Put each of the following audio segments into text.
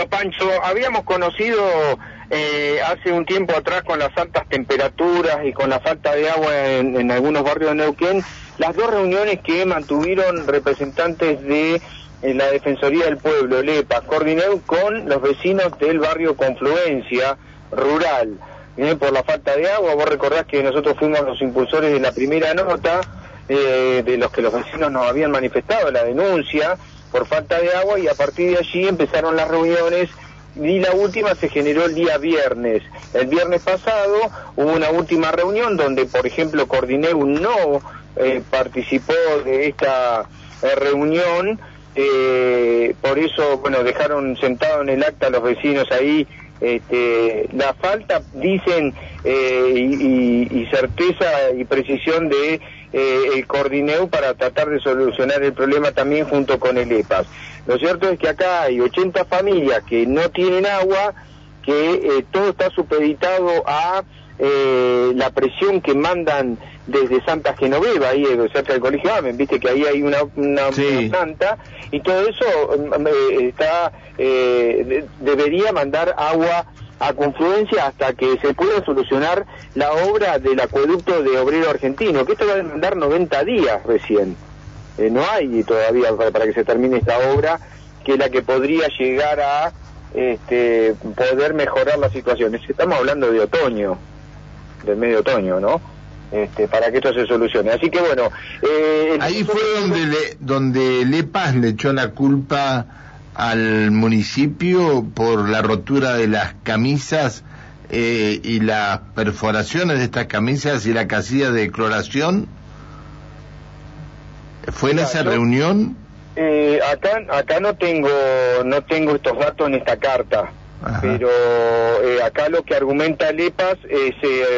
Bueno, Pancho, habíamos conocido eh, hace un tiempo atrás con las altas temperaturas y con la falta de agua en, algunos barrios de Neuquén, las dos reuniones que mantuvieron representantes de eh, la Defensoría del Pueblo, LEPA, Cordineu, con los vecinos del barrio Confluencia Rural. Eh, por la falta de agua, vos recordás que nosotros fuimos los impulsores de la primera nota, de los que los vecinos nos habían manifestado la denuncia, por falta de agua y a partir de allí empezaron las reuniones y la última se generó el día viernes. El viernes pasado hubo una última reunión donde, por ejemplo, Cordineu no eh, participó de esta eh, reunión, eh, por eso, bueno, dejaron sentado en el acta los vecinos ahí este, la falta, dicen, y, certeza y precisión de eh, el Cordineu para tratar de solucionar el problema también junto con el EPAS. Lo cierto es que acá hay 80 familias que no tienen agua, que eh, todo está supeditado a eh, la presión que mandan desde Santa Genoveva, ahí cerca del Colegio Amen, viste que ahí hay una, una, planta, y todo eso mm, está debería mandar agua a confluencia hasta que se pueda solucionar la obra del acueducto de obrero argentino, que esto va a demandar 90 días recién. Eh, no hay todavía para, que se termine esta obra, que es la que podría llegar a este, poder mejorar la situación. Estamos hablando de otoño, del medio otoño, ¿no? Este, para que esto se solucione. Así que bueno. Eh, Ahí fue donde, le, donde Lepas le echó la culpa al municipio por la rotura de las camisas eh, y las perforaciones de estas camisas y la casilla de cloración? ¿Fue en esa reunión? Eh, acá, acá no tengo, no tengo estos datos en esta carta. Pero eh, acá lo que argumenta Lepas es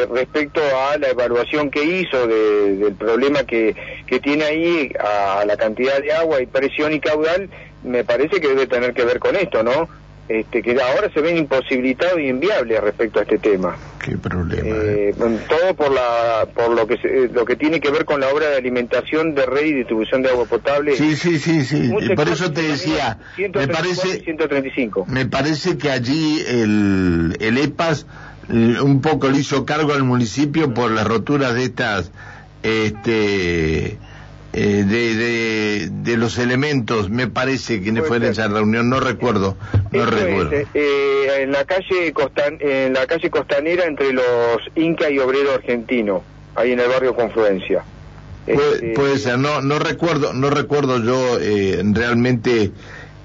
respecto a la evaluación que hizo del problema que, que tiene ahí, a la cantidad de agua y presión y caudal, me parece que debe tener que ver con esto, ¿no? Este, que ahora se ven imposibilitados y inviables respecto a este tema. Qué problema. Eh, eh. Todo por la, por lo que lo que tiene que ver con la obra de alimentación de red y distribución de agua potable. Sí, sí, sí, sí. Por eso te decía, me parece, 135. me parece que allí el, el EPAS eh, un poco le hizo cargo al municipio por las roturas de estas, este eh, de, de, los elementos, me parece que fue en esa reunión, no recuerdo, no recuerdo. Eh, en la calle Costan, en la calle costanera entre los Inca y Obrero Argentino, ahí en el barrio Confluencia. Este, puede, ser, no, no recuerdo, no recuerdo yo eh, realmente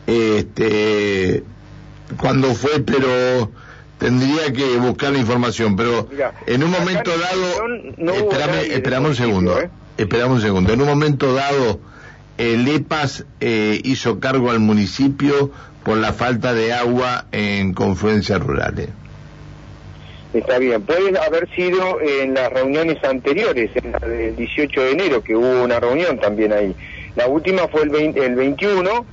este cuándo fue, pero tendría que buscar la información, pero en un momento dado, espérame, un segundo. Esperamos un segundo. En un momento dado, el EPAS eh, hizo cargo al municipio por la falta de agua en confluencias rurales. Está bien, puede haber sido en las reuniones anteriores, en la del 18 de enero, que hubo una reunión también ahí. La última fue el, el 21,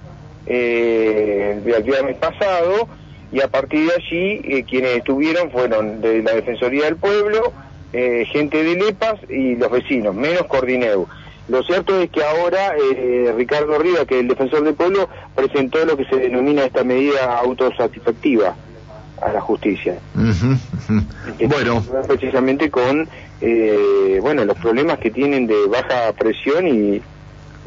eh, el viernes pasado, y a partir de allí eh, quienes estuvieron fueron de la Defensoría del Pueblo, eh, gente de Lepas y los vecinos, menos Cordineu. Lo cierto es que ahora eh, Ricardo Rivas, que es el defensor del pueblo, presentó lo que se denomina esta medida autosatisfactiva a la justicia. Bueno. Precisamente con eh, bueno los problemas que tienen de baja presión y,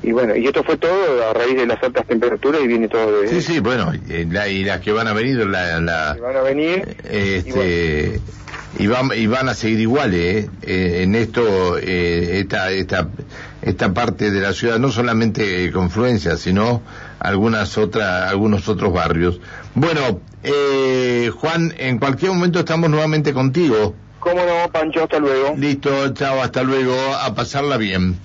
y bueno, y esto fue todo a raíz de las altas temperaturas y viene todo de... Sí, sí, bueno, y, las que van a venir, la... la van a venir... Este, y van, y van a seguir iguales ¿eh? Eh, en esto eh, esta, esta esta parte de la ciudad no solamente confluencia sino algunas otras algunos otros barrios. Bueno eh, Juan en cualquier momento estamos nuevamente contigo. Cómo no Pancho hasta luego. Listo chao hasta luego a pasarla bien